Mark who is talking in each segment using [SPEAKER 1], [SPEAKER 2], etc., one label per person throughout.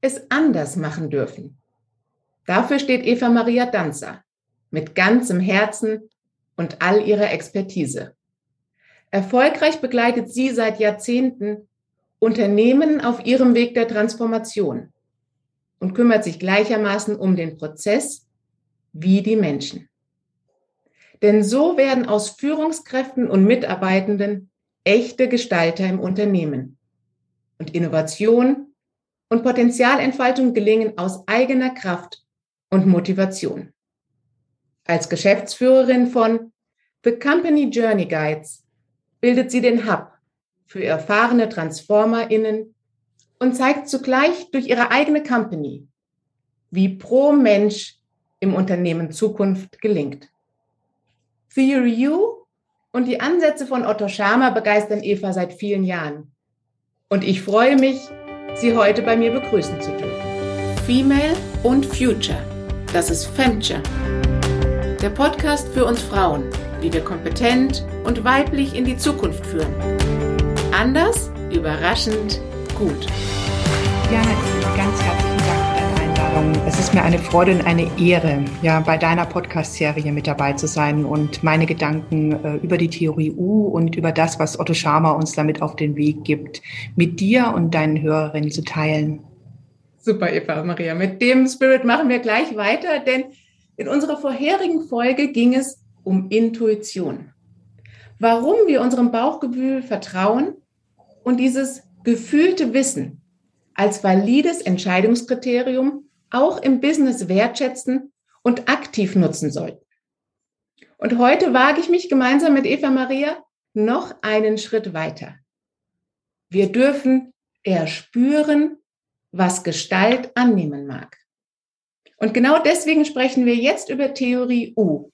[SPEAKER 1] es anders machen dürfen. Dafür steht Eva Maria Danzer mit ganzem Herzen und all ihrer Expertise. Erfolgreich begleitet sie seit Jahrzehnten Unternehmen auf ihrem Weg der Transformation und kümmert sich gleichermaßen um den Prozess wie die Menschen. Denn so werden aus Führungskräften und Mitarbeitenden echte Gestalter im Unternehmen. Und Innovation und Potenzialentfaltung gelingen aus eigener Kraft und Motivation. Als Geschäftsführerin von The Company Journey Guides bildet sie den Hub für erfahrene TransformerInnen und zeigt zugleich durch ihre eigene Company, wie pro Mensch im Unternehmen Zukunft gelingt. Theory U und die Ansätze von Otto Schama begeistern Eva seit vielen Jahren. Und ich freue mich, Sie heute bei mir begrüßen zu dürfen. Female und Future. Das ist Femture. Der Podcast für uns Frauen, wie wir kompetent und weiblich in die Zukunft führen. Anders, überraschend, gut.
[SPEAKER 2] Ja, ganz herzlichen Es ist mir eine Freude und eine Ehre, ja, bei deiner Podcast-Serie mit dabei zu sein und meine Gedanken äh, über die Theorie U und über das, was Otto Schama uns damit auf den Weg gibt, mit dir und deinen Hörerinnen zu teilen.
[SPEAKER 1] Super, Eva Maria. Mit dem Spirit machen wir gleich weiter, denn in unserer vorherigen Folge ging es um Intuition. Warum wir unserem Bauchgefühl vertrauen und dieses gefühlte Wissen als valides Entscheidungskriterium auch im Business wertschätzen und aktiv nutzen sollten. Und heute wage ich mich gemeinsam mit Eva Maria noch einen Schritt weiter. Wir dürfen erspüren, was Gestalt annehmen mag. Und genau deswegen sprechen wir jetzt über Theorie U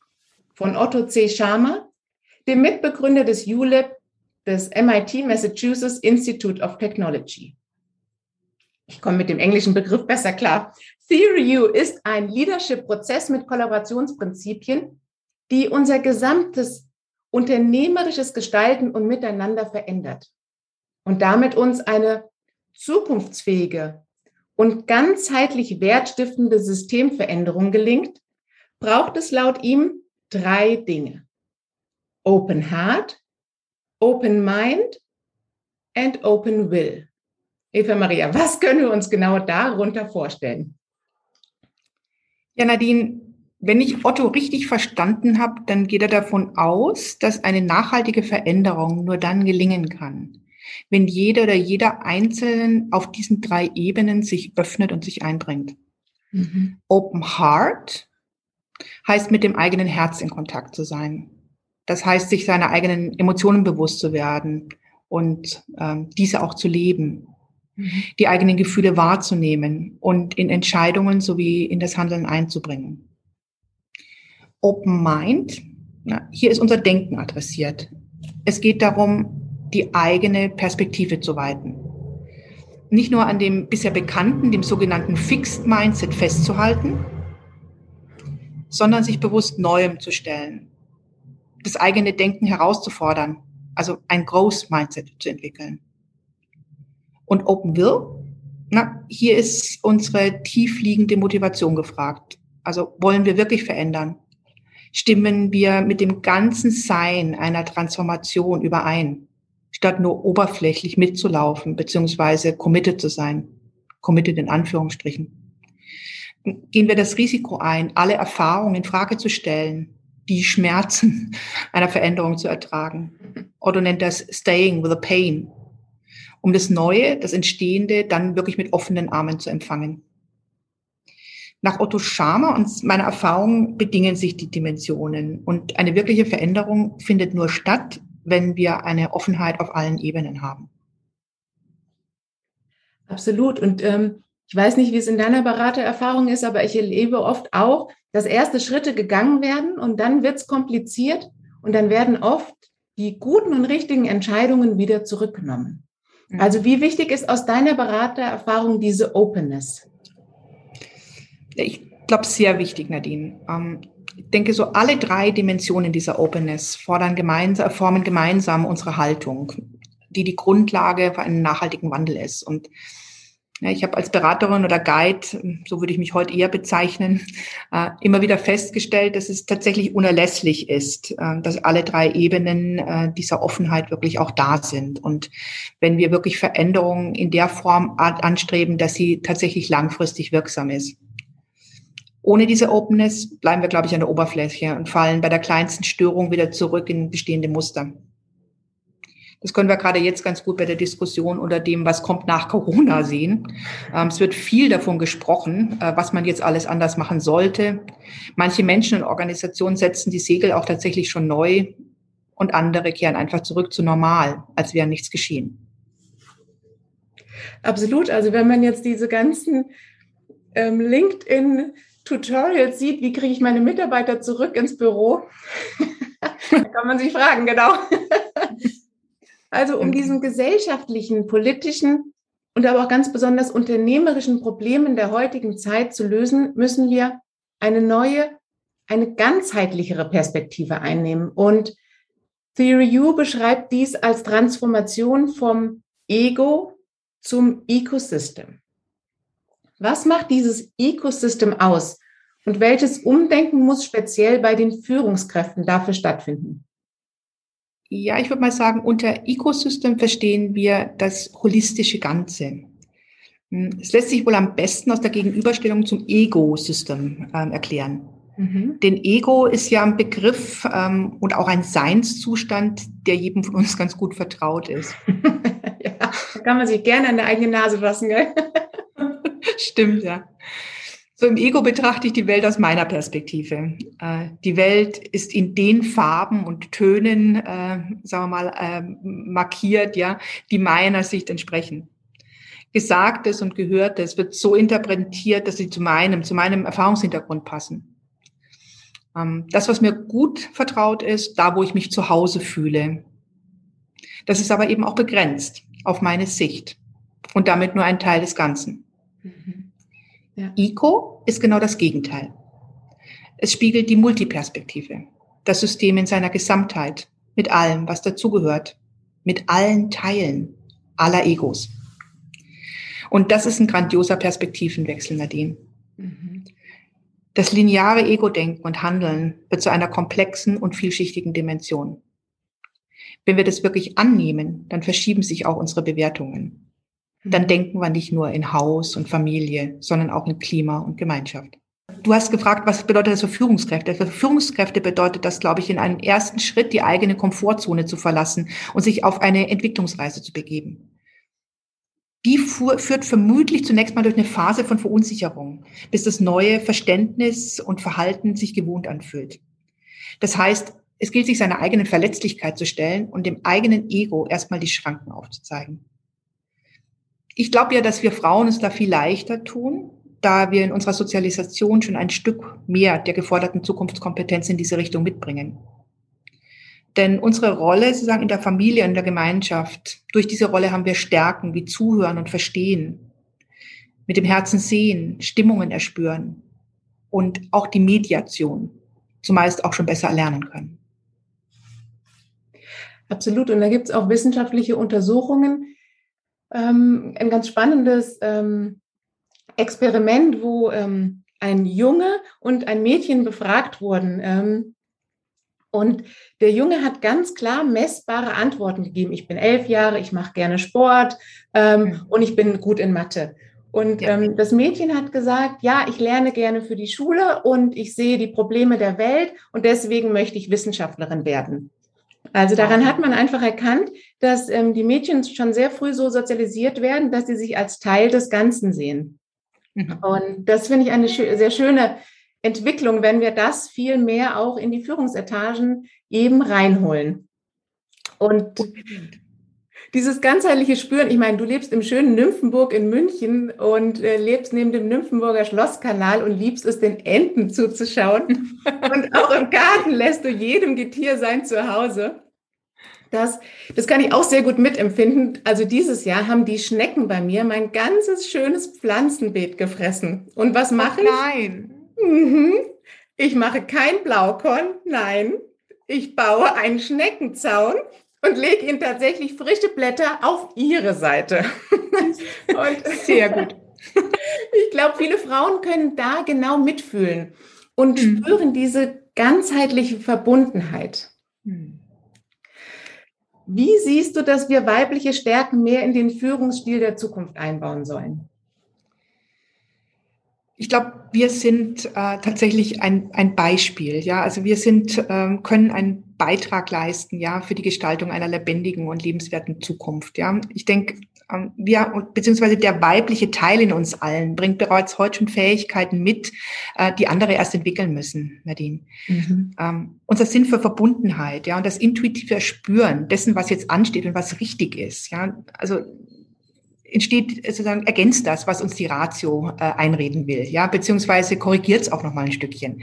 [SPEAKER 1] von Otto C. Schama, dem Mitbegründer des ULab des MIT Massachusetts Institute of Technology. Ich komme mit dem englischen Begriff besser klar. Theory U ist ein Leadership-Prozess mit Kollaborationsprinzipien, die unser gesamtes unternehmerisches Gestalten und Miteinander verändert und damit uns eine zukunftsfähige und ganzheitlich wertstiftende Systemveränderung gelingt, braucht es laut ihm drei Dinge. Open Heart, Open Mind and Open Will. Eva Maria, was können wir uns genau darunter vorstellen?
[SPEAKER 2] Ja, Nadine, wenn ich Otto richtig verstanden habe, dann geht er davon aus, dass eine nachhaltige Veränderung nur dann gelingen kann, wenn jeder oder jeder Einzelne auf diesen drei Ebenen sich öffnet und sich einbringt. Mhm. Open Heart heißt mit dem eigenen Herz in Kontakt zu sein. Das heißt, sich seiner eigenen Emotionen bewusst zu werden und ähm, diese auch zu leben. Die eigenen Gefühle wahrzunehmen und in Entscheidungen sowie in das Handeln einzubringen. Open Mind, na, hier ist unser Denken adressiert. Es geht darum, die eigene Perspektive zu weiten. Nicht nur an dem bisher bekannten, dem sogenannten Fixed Mindset festzuhalten, sondern sich bewusst Neuem zu stellen, das eigene Denken herauszufordern, also ein Growth Mindset zu entwickeln. Und Open Will, na, hier ist unsere tiefliegende Motivation gefragt. Also wollen wir wirklich verändern? Stimmen wir mit dem ganzen Sein einer Transformation überein, statt nur oberflächlich mitzulaufen, beziehungsweise committed zu sein? Committed in Anführungsstrichen. Gehen wir das Risiko ein, alle Erfahrungen in Frage zu stellen, die Schmerzen einer Veränderung zu ertragen? Oder nennt das Staying with the Pain, um das Neue, das Entstehende dann wirklich mit offenen Armen zu empfangen. Nach Otto Schama und meiner Erfahrung bedingen sich die Dimensionen und eine wirkliche Veränderung findet nur statt, wenn wir eine Offenheit auf allen Ebenen haben.
[SPEAKER 1] Absolut. Und ähm, ich weiß nicht, wie es in deiner Beratererfahrung ist, aber ich erlebe oft auch, dass erste Schritte gegangen werden und dann wird es kompliziert und dann werden oft die guten und richtigen Entscheidungen wieder zurückgenommen. Mhm. Also wie wichtig ist aus deiner Beratererfahrung diese Openness?
[SPEAKER 2] Ich glaube, sehr wichtig, Nadine. Ähm, ich denke, so alle drei Dimensionen dieser Openness fordern gemeinsam, formen gemeinsam unsere Haltung, die die Grundlage für einen nachhaltigen Wandel ist. Und Ja, ich habe als Beraterin oder Guide, so würde ich mich heute eher bezeichnen, äh, immer wieder festgestellt, dass es tatsächlich unerlässlich ist, äh, dass alle drei Ebenen äh, dieser Offenheit wirklich auch da sind. Und wenn wir wirklich Veränderungen in der Form anstreben, dass sie tatsächlich langfristig wirksam ist. Ohne diese Openness bleiben wir, glaube ich, an der Oberfläche und fallen bei der kleinsten Störung wieder zurück in bestehende Muster. Das können wir gerade jetzt ganz gut bei der Diskussion unter dem, was kommt nach Corona sehen. Ähm, es wird viel davon gesprochen, äh, was man jetzt alles anders machen sollte. Manche Menschen und Organisationen setzen die Segel auch tatsächlich schon neu und andere kehren einfach zurück zu normal, als wäre nichts geschehen.
[SPEAKER 1] Absolut. Also wenn man jetzt diese ganzen ähm, LinkedIn Tutorials sieht, wie kriege ich meine Mitarbeiter zurück ins Büro, kann man sich fragen, genau. Also um diesen gesellschaftlichen, politischen und aber auch ganz besonders unternehmerischen Problemen der heutigen Zeit zu lösen, müssen wir eine neue, eine ganzheitlichere Perspektive einnehmen. Und Theory U beschreibt dies als Transformation vom Ego zum Ecosystem. Was macht dieses Ecosystem aus? Und welches Umdenken muss speziell bei den Führungskräften dafür stattfinden?
[SPEAKER 2] Ja, ich würde mal sagen, unter Ecosystem verstehen wir das holistische Ganze. Hm, es lässt sich wohl am besten aus der Gegenüberstellung zum Ego-System ähm, erklären. Mhm. Denn Ego ist ja ein Begriff ähm, und auch ein Seinszustand, der jedem von uns ganz gut vertraut ist.
[SPEAKER 1] ja, da kann man sich gerne an der eigenen Nase fassen, gell?
[SPEAKER 2] Stimmt, ja. So im Ego betrachte ich die Welt aus meiner Perspektive. Äh, die Welt ist in den Farben und Tönen, äh, sagen wir mal, äh, markiert, ja, die meiner Sicht entsprechen. Gesagtes und Gehörtes wird so interpretiert, dass sie zu meinem, zu meinem Erfahrungshintergrund passen. Ähm, das, was mir gut vertraut ist, da, wo ich mich zu Hause fühle. Das ist aber eben auch begrenzt auf meine Sicht und damit nur ein Teil des Ganzen. Mhm. Ja. ICO ist genau das Gegenteil. Es spiegelt die Multiperspektive, das System in seiner Gesamtheit, mit allem, was dazugehört, mit allen Teilen aller Egos. Und das ist ein grandioser Perspektivenwechsel, Nadine. Mhm. Das lineare Ego-Denken und Handeln wird zu einer komplexen und vielschichtigen Dimension. Wenn wir das wirklich annehmen, dann verschieben sich auch unsere Bewertungen dann mhm. denken wir nicht nur in Haus und Familie, sondern auch in Klima und Gemeinschaft. Du hast gefragt, was bedeutet das für Führungskräfte? Für Führungskräfte bedeutet das, glaube ich, in einem ersten Schritt die eigene Komfortzone zu verlassen und sich auf eine Entwicklungsreise zu begeben. Die führt vermutlich zunächst mal durch eine Phase von Verunsicherung, bis das neue Verständnis und Verhalten sich gewohnt anfühlt. Das heißt, es gilt, sich seiner eigenen Verletzlichkeit zu stellen und dem eigenen Ego erstmal die Schranken aufzuzeigen. Ich glaube ja, dass wir Frauen es da viel leichter tun, da wir in unserer Sozialisation schon ein Stück mehr der geforderten Zukunftskompetenz in diese Richtung mitbringen. Denn unsere Rolle sozusagen in der Familie, in der Gemeinschaft, durch diese Rolle haben wir Stärken wie Zuhören und Verstehen, mit dem Herzen sehen, Stimmungen erspüren und auch die Mediation zumeist auch schon besser erlernen können.
[SPEAKER 1] Absolut. Und da gibt es auch wissenschaftliche Untersuchungen, ähm, ein ganz spannendes ähm, Experiment, wo ähm, ein Junge und ein Mädchen befragt wurden. Ähm, und der Junge hat ganz klar messbare Antworten gegeben. Ich bin elf Jahre, ich mache gerne Sport ähm, und ich bin gut in Mathe. Und ähm, das Mädchen hat gesagt, ja, ich lerne gerne für die Schule und ich sehe die Probleme der Welt und deswegen möchte ich Wissenschaftlerin werden. Also daran hat man einfach erkannt, dass ähm, die Mädchen schon sehr früh so sozialisiert werden, dass sie sich als Teil des Ganzen sehen. Mhm. Und das finde ich eine schö sehr schöne Entwicklung, wenn wir das viel mehr auch in die Führungsetagen eben reinholen. Und dieses ganzheitliche Spüren, ich meine, du lebst im schönen Nymphenburg in München und äh, lebst neben dem Nymphenburger Schlosskanal und liebst es, den Enten zuzuschauen. und auch im Garten lässt du jedem Getier sein Zuhause. Das, das kann ich auch sehr gut mitempfinden. Also dieses Jahr haben die Schnecken bei mir mein ganzes schönes Pflanzenbeet gefressen. Und was mache ich?
[SPEAKER 2] Nein.
[SPEAKER 1] Mhm. Ich mache kein Blaukorn, nein. Ich baue einen Schneckenzaun und lege Ihnen tatsächlich frische Blätter auf Ihre Seite. Und Sehr gut. Ich glaube, viele Frauen können da genau mitfühlen und mhm. spüren diese ganzheitliche Verbundenheit. Mhm. Wie siehst du, dass wir weibliche Stärken mehr in den Führungsstil der Zukunft einbauen sollen?
[SPEAKER 2] Ich glaube, wir sind äh, tatsächlich ein, ein Beispiel. Ja, also wir sind ähm, können einen Beitrag leisten, ja, für die Gestaltung einer lebendigen und lebenswerten Zukunft. Ja, ich denke, wir beziehungsweise der weibliche Teil in uns allen bringt bereits heute schon Fähigkeiten mit, äh, die andere erst entwickeln müssen, Nadine. Mhm. Ähm, unser Sinn für Verbundenheit, ja, und das intuitive Spüren dessen, was jetzt ansteht und was richtig ist, ja, also entsteht sozusagen ergänzt das, was uns die Ratio äh, einreden will, ja, beziehungsweise korrigiert es auch noch mal ein Stückchen.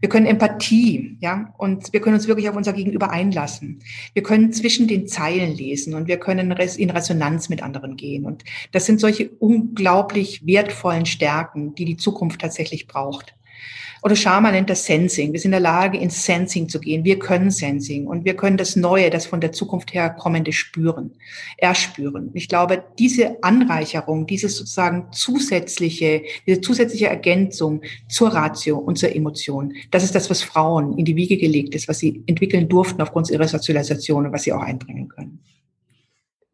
[SPEAKER 2] Wir können Empathie, ja, und wir können uns wirklich auf unser Gegenüber einlassen. Wir können zwischen den Zeilen lesen und wir können in Resonanz mit anderen gehen. Und das sind solche unglaublich wertvollen Stärken, die die Zukunft tatsächlich braucht. Oder Sharma nennt das Sensing. Wir sind in der Lage, ins Sensing zu gehen. Wir können Sensing und wir können das Neue, das von der Zukunft her kommende spüren, erspüren. Ich glaube, diese Anreicherung, dieses sozusagen zusätzliche, diese zusätzliche Ergänzung zur Ratio und zur Emotion, das ist das, was Frauen in die Wiege gelegt ist, was sie entwickeln durften aufgrund ihrer Sozialisation und was sie auch einbringen können.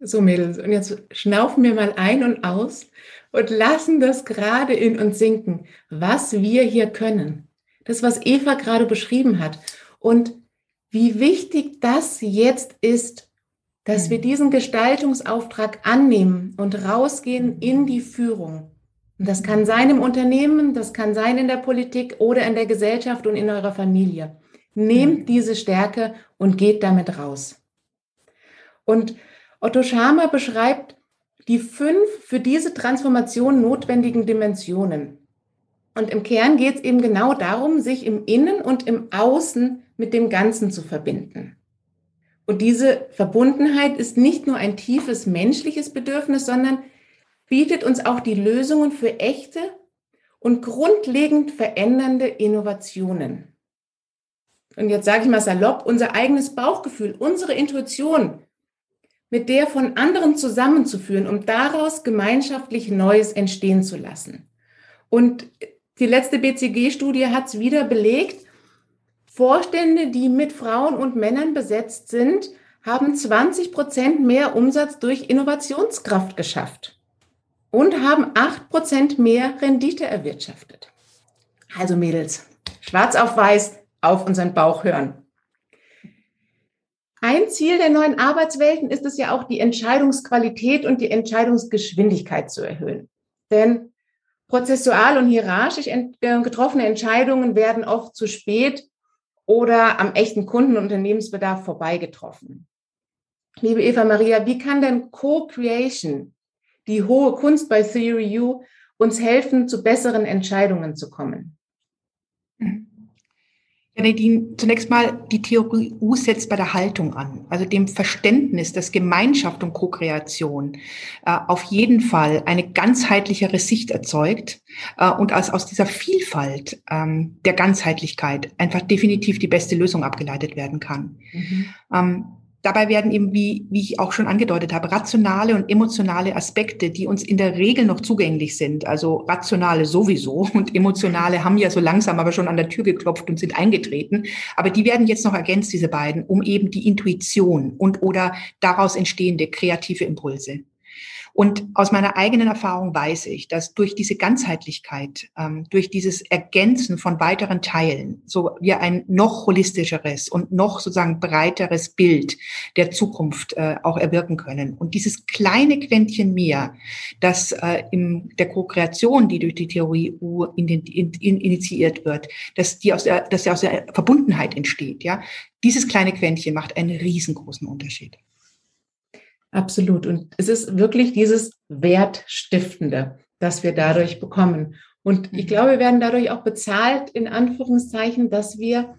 [SPEAKER 1] So, Mädels, und jetzt schnaufen wir mal ein und aus und lassen das gerade in uns sinken, was wir hier können. Das, was Eva gerade beschrieben hat. Und wie wichtig das jetzt ist, dass wir mhm. diesen Gestaltungsauftrag annehmen und rausgehen in die Führung. Und das kann sein im Unternehmen, das kann sein in der Politik oder in der Gesellschaft und in eurer Familie. Nehmt mhm. diese Stärke und geht damit raus. Und Otto Schama beschreibt die fünf für diese Transformation notwendigen Dimensionen. Und im Kern geht es eben genau darum, sich im Innen und im Außen mit dem Ganzen zu verbinden. Und diese Verbundenheit ist nicht nur ein tiefes menschliches Bedürfnis, sondern bietet uns auch die Lösungen für echte und grundlegend verändernde Innovationen. Und jetzt sage ich mal salopp, unser eigenes Bauchgefühl, unsere Intuition mit der von anderen zusammenzuführen, um daraus gemeinschaftlich Neues entstehen zu lassen. Und die letzte BCG-Studie hat es wieder belegt. Vorstände, die mit Frauen und Männern besetzt sind, haben 20 Prozent mehr Umsatz durch Innovationskraft geschafft und haben 8 Prozent mehr Rendite erwirtschaftet. Also Mädels, schwarz auf weiß auf unseren Bauch hören. Ein Ziel der neuen Arbeitswelten ist es ja auch, die Entscheidungsqualität und die Entscheidungsgeschwindigkeit zu erhöhen. Denn prozessual und hierarchisch äh, getroffene Entscheidungen werden oft zu spät oder am echten Kunden- und Unternehmensbedarf vorbei getroffen. Liebe Eva Maria, wie kann denn Co-Creation, die hohe Kunst bei Theory U, uns helfen, zu besseren Entscheidungen zu kommen?
[SPEAKER 2] Mhm. Ja, Nadine, zunächst mal, die Theorie U setzt bei der Haltung an, also dem Verständnis, dass Gemeinschaft und Co-Kreation äh, auf jeden Fall eine ganzheitlichere Sicht erzeugt äh, und als aus dieser Vielfalt ähm, der Ganzheitlichkeit einfach definitiv die beste Lösung abgeleitet werden kann. Mhm. Ähm, Dabei werden eben, wie, wie ich auch schon angedeutet habe, rationale und emotionale Aspekte, die uns in der Regel noch zugänglich sind, also rationale sowieso und emotionale haben ja so langsam aber schon an der Tür geklopft und sind eingetreten, aber die werden jetzt noch ergänzt, diese beiden, um eben die Intuition und oder daraus entstehende kreative Impulse und aus meiner eigenen Erfahrung weiß ich, dass durch diese Ganzheitlichkeit, ähm, durch dieses Ergänzen von weiteren Teilen, so wir ein noch holistischeres und noch sozusagen breiteres Bild der Zukunft äh, auch erwirken können. Und dieses kleine Quäntchen mehr, das äh, in der Co-Kreation, die durch die Theorie U initiiert wird, dass die aus der, dass die aus der Verbundenheit entsteht, ja, dieses kleine Quäntchen macht einen riesengroßen Unterschied.
[SPEAKER 1] Absolut. Und es ist wirklich dieses Wertstiftende, das wir dadurch bekommen. Und ich mhm. glaube, wir werden dadurch auch bezahlt, in Anführungszeichen, dass wir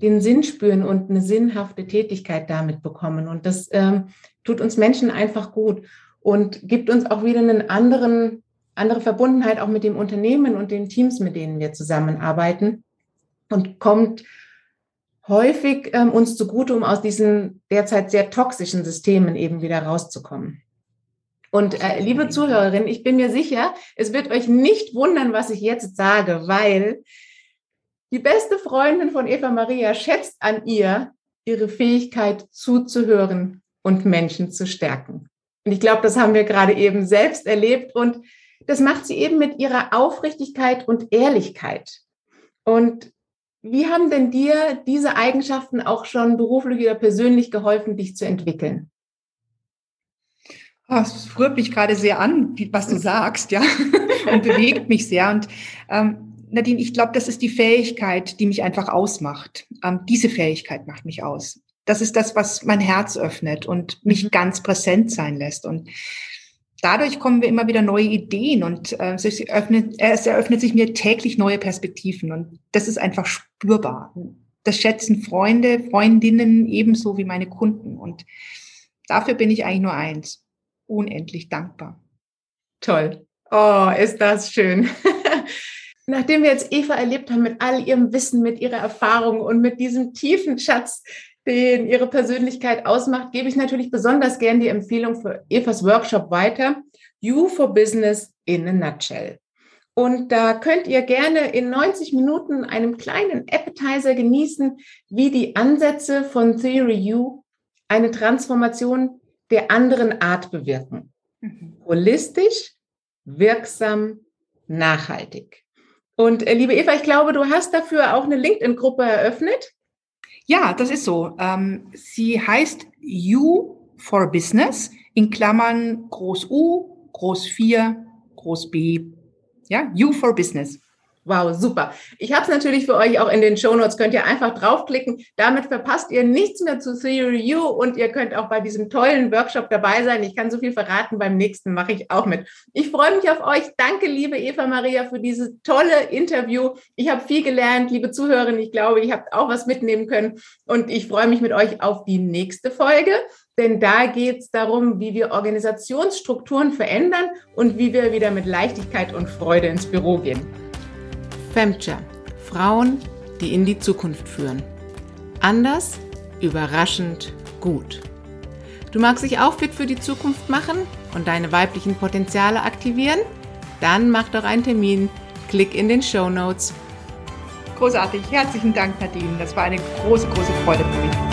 [SPEAKER 1] den Sinn spüren und eine sinnhafte Tätigkeit damit bekommen. Und das ähm, tut uns Menschen einfach gut und gibt uns auch wieder einen anderen, andere Verbundenheit auch mit dem Unternehmen und den Teams, mit denen wir zusammenarbeiten und kommt häufig ähm, uns zugute, um aus diesen derzeit sehr toxischen Systemen eben wieder rauszukommen. Und äh, liebe Zuhörerin, ich bin mir sicher, es wird euch nicht wundern, was ich jetzt sage, weil die beste Freundin von Eva Maria schätzt an ihr ihre Fähigkeit zuzuhören und Menschen zu stärken. Und ich glaube, das haben wir gerade eben selbst erlebt und das macht sie eben mit ihrer Aufrichtigkeit und Ehrlichkeit. Und wie haben denn dir diese Eigenschaften auch schon beruflich oder persönlich geholfen, dich zu entwickeln?
[SPEAKER 2] Ah, es rührt mich gerade sehr an, was du sagst, ja, und bewegt mich sehr. Und ähm, Nadine, ich glaube, das ist die Fähigkeit, die mich einfach ausmacht. Ähm, diese Fähigkeit macht mich aus. Das ist das, was mein Herz öffnet und mich mhm. ganz präsent sein lässt. Und dadurch kommen wir immer wieder neue Ideen und äh, es, öffnet, es eröffnet sich mir täglich neue Perspektiven. Und das ist einfach spürbar. Das schätzen Freunde, Freundinnen ebenso wie meine Kunden. Und dafür bin ich eigentlich nur eins unendlich dankbar.
[SPEAKER 1] Toll. Oh, ist das schön. Nachdem wir jetzt Eva erlebt haben mit all ihrem Wissen, mit ihrer Erfahrung und mit diesem tiefen Schatz, den ihre Persönlichkeit ausmacht, gebe ich natürlich besonders gern die Empfehlung für Evas Workshop weiter. You for Business in a Nutshell. Und da könnt ihr gerne in 90 Minuten einem kleinen Appetizer genießen, wie die Ansätze von Theory U eine Transformation der anderen Art bewirken. Mhm. Holistisch, wirksam, nachhaltig. Und äh, liebe Eva, ich glaube, du hast dafür auch eine LinkedIn-Gruppe eröffnet.
[SPEAKER 2] Ja, das ist so. Ähm, sie heißt You for Business in Klammern Groß U, Groß 4, Groß B. Ja, You for Business.
[SPEAKER 1] Wow, super. Ich habe es natürlich für euch auch in den Show Notes. Könnt ihr einfach draufklicken. Damit verpasst ihr nichts mehr zu Theory U und ihr könnt auch bei diesem tollen Workshop dabei sein. Ich kann so viel verraten. Beim nächsten mache ich auch mit. Ich freue mich auf euch. Danke, liebe Eva Maria, für dieses tolle Interview. Ich habe viel gelernt, liebe Zuhörerinnen. Ich glaube, ihr habt auch was mitnehmen können. Und ich freue mich mit euch auf die nächste Folge. Denn da geht es darum, wie wir Organisationsstrukturen verändern und wie wir wieder mit Leichtigkeit und Freude ins Büro gehen. Femture. Frauen, die in die Zukunft führen. Anders, überraschend, gut. Du magst dich auch fit für die Zukunft machen und deine weiblichen Potenziale aktivieren? Dann mach doch einen Termin. Klick in den Show Notes.
[SPEAKER 2] Großartig. Herzlichen Dank, Nadine. Das war eine große, große Freude für mich.